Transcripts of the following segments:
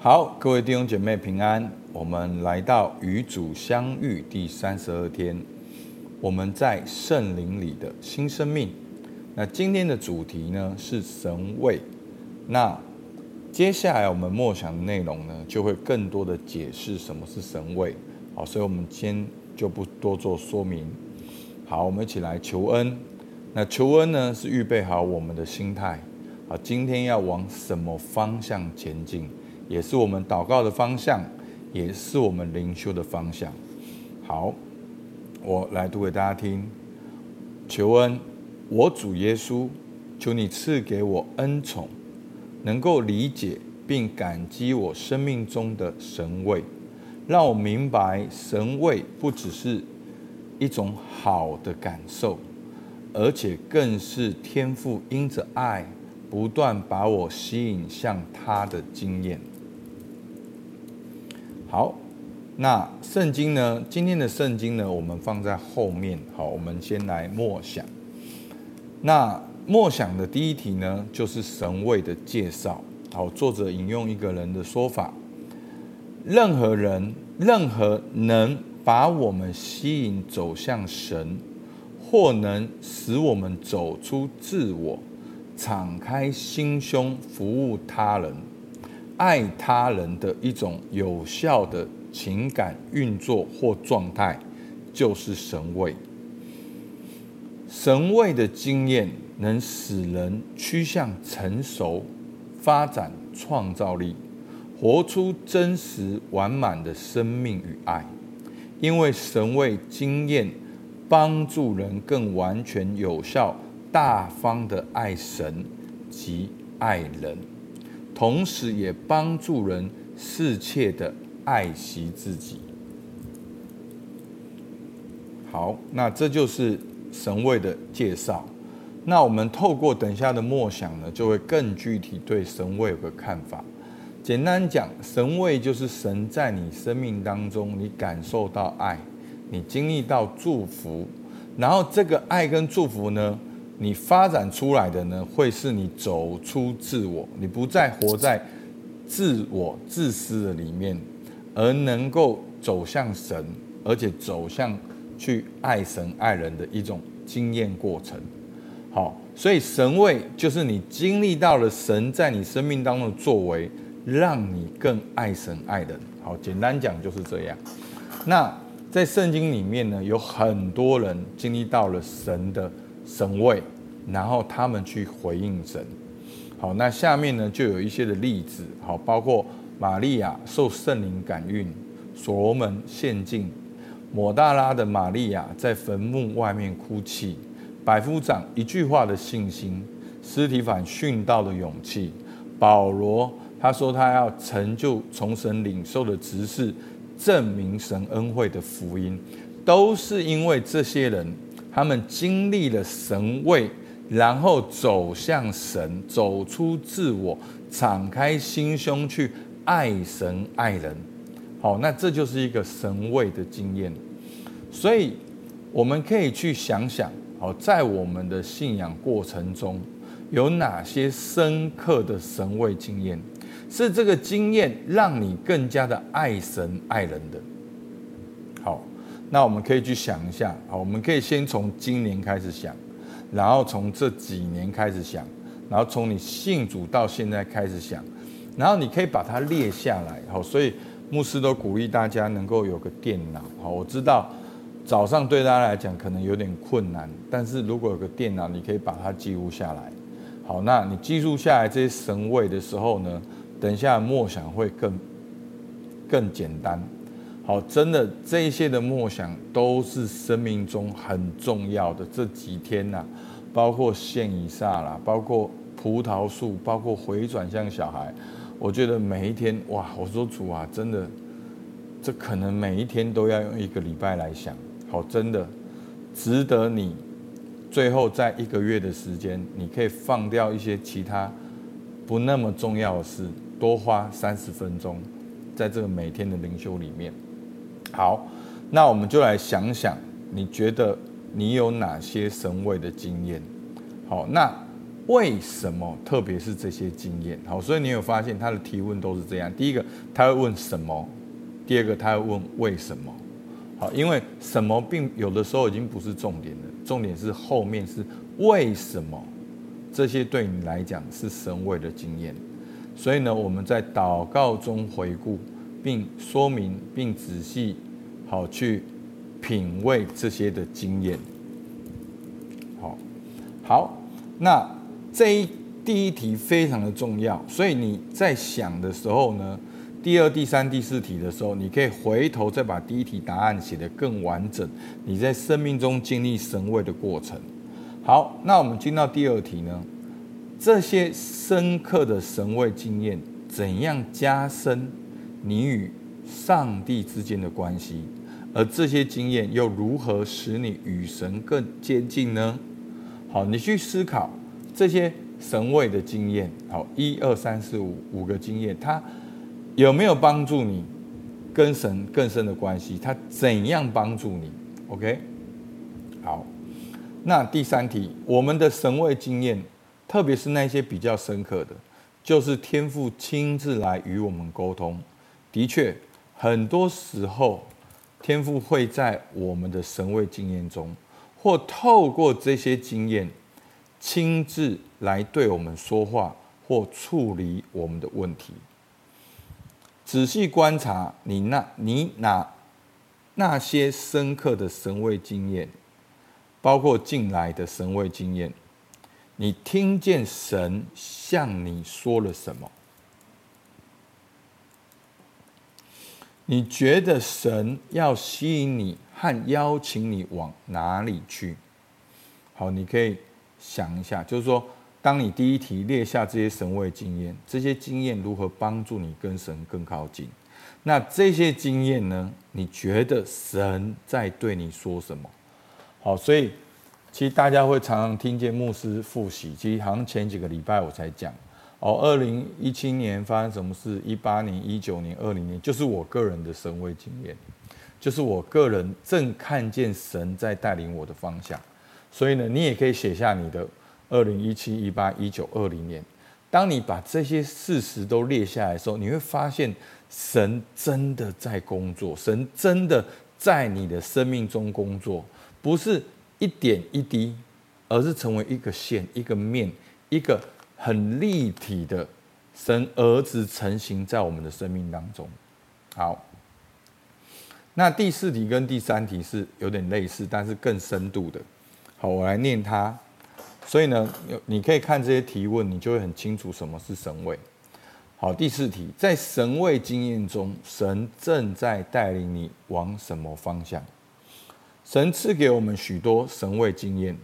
好，各位弟兄姐妹平安。我们来到与主相遇第三十二天，我们在圣灵里的新生命。那今天的主题呢是神位。那接下来我们默想的内容呢，就会更多的解释什么是神位。好，所以我们先就不多做说明。好，我们一起来求恩。那求恩呢，是预备好我们的心态。好，今天要往什么方向前进？也是我们祷告的方向，也是我们灵修的方向。好，我来读给大家听。求恩，我主耶稣，求你赐给我恩宠，能够理解并感激我生命中的神位，让我明白神位不只是一种好的感受，而且更是天赋因着爱不断把我吸引向他的经验。好，那圣经呢？今天的圣经呢，我们放在后面。好，我们先来默想。那默想的第一题呢，就是神位的介绍。好，作者引用一个人的说法：任何人，任何能把我们吸引走向神，或能使我们走出自我，敞开心胸服务他人。爱他人的一种有效的情感运作或状态，就是神位。神位的经验能使人趋向成熟、发展创造力，活出真实完满的生命与爱。因为神位经验帮助人更完全、有效、大方的爱神及爱人。同时，也帮助人适切的爱惜自己。好，那这就是神位的介绍。那我们透过等下的默想呢，就会更具体对神位有个看法。简单讲，神位就是神在你生命当中，你感受到爱，你经历到祝福，然后这个爱跟祝福呢，你发展出来的呢，会是你走出自我，你不再活在自我自私的里面，而能够走向神，而且走向去爱神爱人的一种经验过程。好，所以神位就是你经历到了神在你生命当中的作为，让你更爱神爱人。好，简单讲就是这样。那在圣经里面呢，有很多人经历到了神的。神位，然后他们去回应神。好，那下面呢就有一些的例子，好，包括玛利亚受圣灵感孕，所罗门献祭，抹大拉的玛利亚在坟墓外面哭泣，百夫长一句话的信心，尸体反殉道的勇气，保罗他说他要成就从神领受的职事，证明神恩惠的福音，都是因为这些人。他们经历了神位，然后走向神，走出自我，敞开心胸去爱神爱人。好，那这就是一个神位的经验。所以我们可以去想想，好，在我们的信仰过程中，有哪些深刻的神位经验，是这个经验让你更加的爱神爱人的。好。那我们可以去想一下，好，我们可以先从今年开始想，然后从这几年开始想，然后从你信主到现在开始想，然后你可以把它列下来，好，所以牧师都鼓励大家能够有个电脑，好，我知道早上对大家来讲可能有点困难，但是如果有个电脑，你可以把它记录下来，好，那你记录下来这些神位的时候呢，等一下默想会更更简单。好，真的这一些的默想都是生命中很重要的。这几天呐、包括献以撒啦，包括葡萄树，包括回转向小孩，我觉得每一天哇，我说主啊，真的，这可能每一天都要用一个礼拜来想。好，真的值得你最后在一个月的时间，你可以放掉一些其他不那么重要的事，多花三十分钟在这个每天的灵修里面。好，那我们就来想想，你觉得你有哪些神位的经验？好，那为什么？特别是这些经验。好，所以你有发现他的提问都是这样：第一个，他会问什么；第二个，他会问为什么。好，因为什么并有的时候已经不是重点了，重点是后面是为什么。这些对你来讲是神位的经验。所以呢，我们在祷告中回顾，并说明，并仔细好去品味这些的经验。好，好，那这一第一题非常的重要，所以你在想的时候呢，第二、第三、第四题的时候，你可以回头再把第一题答案写得更完整。你在生命中经历神位的过程。好，那我们进到第二题呢？这些深刻的神位经验，怎样加深你与上帝之间的关系？而这些经验又如何使你与神更接近呢？好，你去思考这些神位的经验。好，一二三四五五个经验，它有没有帮助你跟神更深的关系？它怎样帮助你？OK，好，那第三题，我们的神位经验。特别是那些比较深刻的，就是天父亲自来与我们沟通。的确，很多时候天赋会在我们的神位经验中，或透过这些经验，亲自来对我们说话，或处理我们的问题。仔细观察你那、你那那些深刻的神位经验，包括近来的神位经验。你听见神向你说了什么？你觉得神要吸引你和邀请你往哪里去？好，你可以想一下，就是说，当你第一题列下这些神位经验，这些经验如何帮助你跟神更靠近？那这些经验呢？你觉得神在对你说什么？好，所以。其实大家会常常听见牧师复习，其实好像前几个礼拜我才讲哦，二零一七年发生什么事，一八年、一九年、二零年，就是我个人的神位经验，就是我个人正看见神在带领我的方向。所以呢，你也可以写下你的二零一七、一八、一九、二零年。当你把这些事实都列下来的时候，你会发现神真的在工作，神真的在你的生命中工作，不是。一点一滴，而是成为一个线、一个面、一个很立体的神儿子成型在我们的生命当中。好，那第四题跟第三题是有点类似，但是更深度的。好，我来念它。所以呢，你可以看这些提问，你就会很清楚什么是神位。好，第四题，在神位经验中，神正在带领你往什么方向？神赐给我们许多神位经验，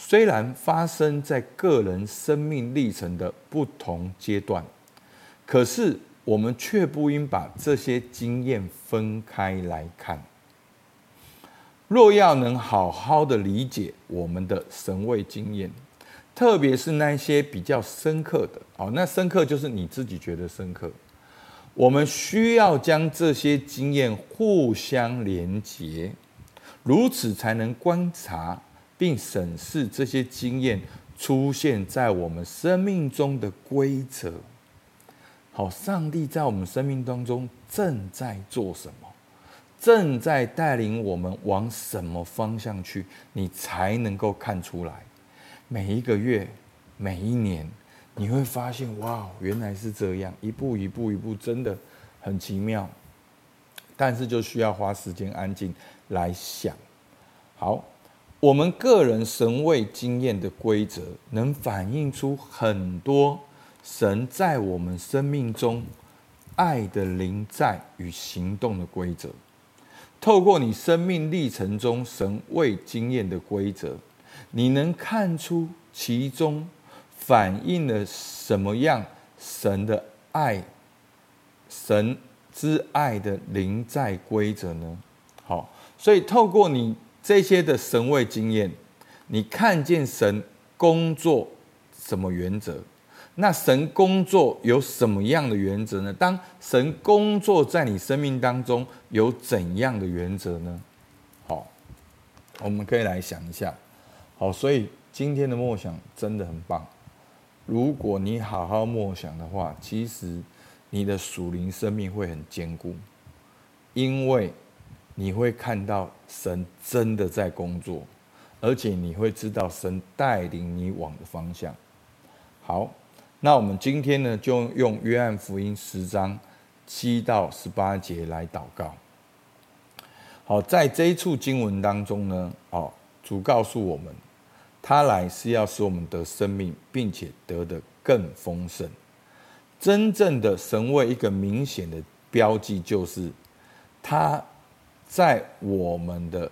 虽然发生在个人生命历程的不同阶段，可是我们却不应把这些经验分开来看。若要能好好的理解我们的神位经验，特别是那些比较深刻的，哦，那深刻就是你自己觉得深刻，我们需要将这些经验互相连结。如此才能观察并审视这些经验出现在我们生命中的规则。好，上帝在我们生命当中正在做什么？正在带领我们往什么方向去？你才能够看出来。每一个月，每一年，你会发现，哇，原来是这样，一步一步一步，真的很奇妙。但是就需要花时间安静来想。好，我们个人神位经验的规则，能反映出很多神在我们生命中爱的临在与行动的规则。透过你生命历程中神位经验的规则，你能看出其中反映了什么样神的爱，神之爱的临在规则呢？好，所以透过你。这些的神位经验，你看见神工作什么原则？那神工作有什么样的原则呢？当神工作在你生命当中有怎样的原则呢？好，我们可以来想一下。好，所以今天的默想真的很棒。如果你好好默想的话，其实你的属灵生命会很坚固，因为你会看到神真的在工作，而且你会知道神带领你往的方向。好，那我们今天呢，就用约翰福音十章七到十八节来祷告。好，在这一处经文当中呢，哦，主告诉我们。他来是要使我们得生命，并且得的更丰盛。真正的神位一个明显的标记，就是他在我们的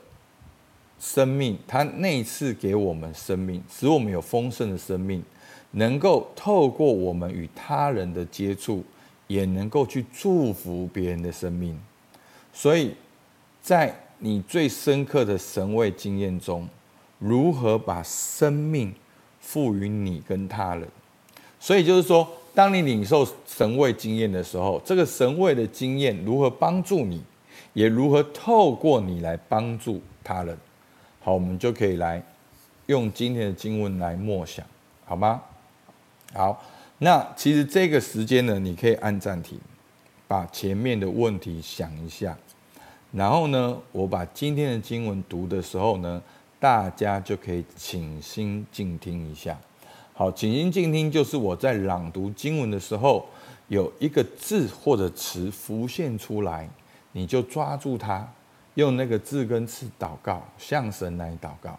生命，他那次给我们生命，使我们有丰盛的生命，能够透过我们与他人的接触，也能够去祝福别人的生命。所以在你最深刻的神位经验中，如何把生命赋予你跟他人？所以就是说，当你领受神位经验的时候，这个神位的经验如何帮助你，也如何透过你来帮助他人。好，我们就可以来用今天的经文来默想，好吗？好，那其实这个时间呢，你可以按暂停，把前面的问题想一下，然后呢，我把今天的经文读的时候呢。大家就可以请心静听一下。好，请心静听就是我在朗读经文的时候，有一个字或者词浮现出来，你就抓住它，用那个字跟词祷告，向神来祷告。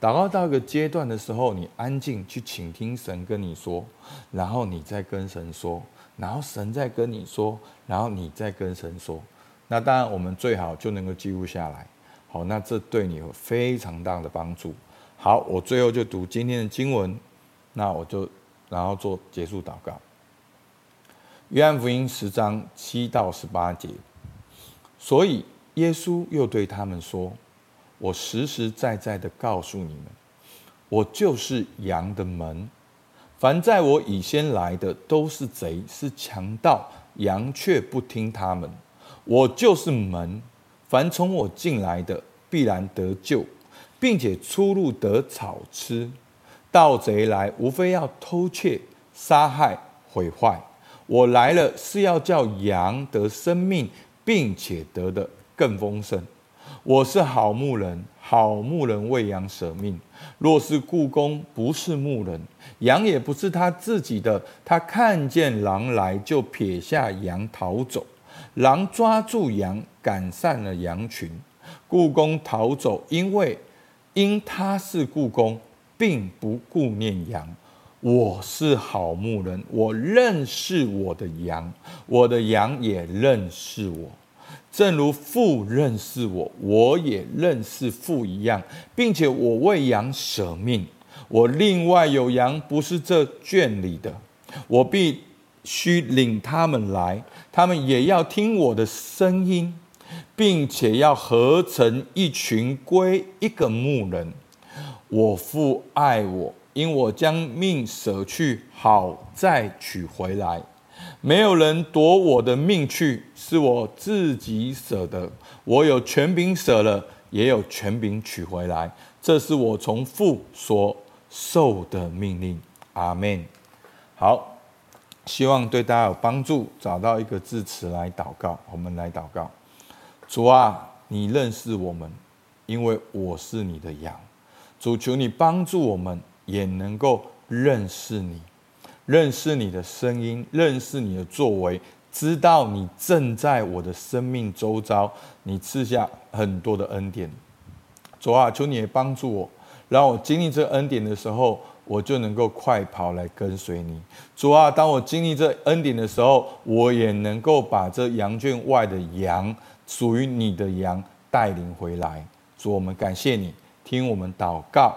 祷告到一个阶段的时候，你安静去倾听神跟你说，然后你再跟神说，然后神再跟你说，然后你再跟神说。那当然，我们最好就能够记录下来。好，那这对你有非常大的帮助。好，我最后就读今天的经文，那我就然后做结束祷告。约翰福音十章七到十八节，所以耶稣又对他们说：“我实实在在的告诉你们，我就是羊的门。凡在我以先来的都是贼，是强盗，羊却不听他们。我就是门。”凡从我进来的，必然得救，并且出入得草吃。盗贼来，无非要偷窃、杀害、毁坏。我来了，是要叫羊得生命，并且得的更丰盛。我是好牧人，好牧人为羊舍命。若是雇工不是牧人，羊也不是他自己的，他看见狼来，就撇下羊逃走。狼抓住羊，赶散了羊群。雇工逃走，因为因他是雇工，并不顾念羊。我是好牧人，我认识我的羊，我的羊也认识我，正如父认识我，我也认识父一样，并且我为羊舍命。我另外有羊，不是这圈里的，我必须领他们来。他们也要听我的声音，并且要合成一群归一个牧人。我父爱我，因我将命舍去，好再取回来。没有人夺我的命去，是我自己舍的。我有权柄舍了，也有权柄取回来。这是我从父所受的命令。阿门。好。希望对大家有帮助，找到一个字词来祷告。我们来祷告：主啊，你认识我们，因为我是你的羊。主，求你帮助我们，也能够认识你，认识你的声音，认识你的作为，知道你正在我的生命周遭，你赐下很多的恩典。主啊，求你也帮助我，让我经历这恩典的时候。我就能够快跑来跟随你，主啊！当我经历这恩典的时候，我也能够把这羊圈外的羊，属于你的羊带领回来。主，我们感谢你，听我们祷告，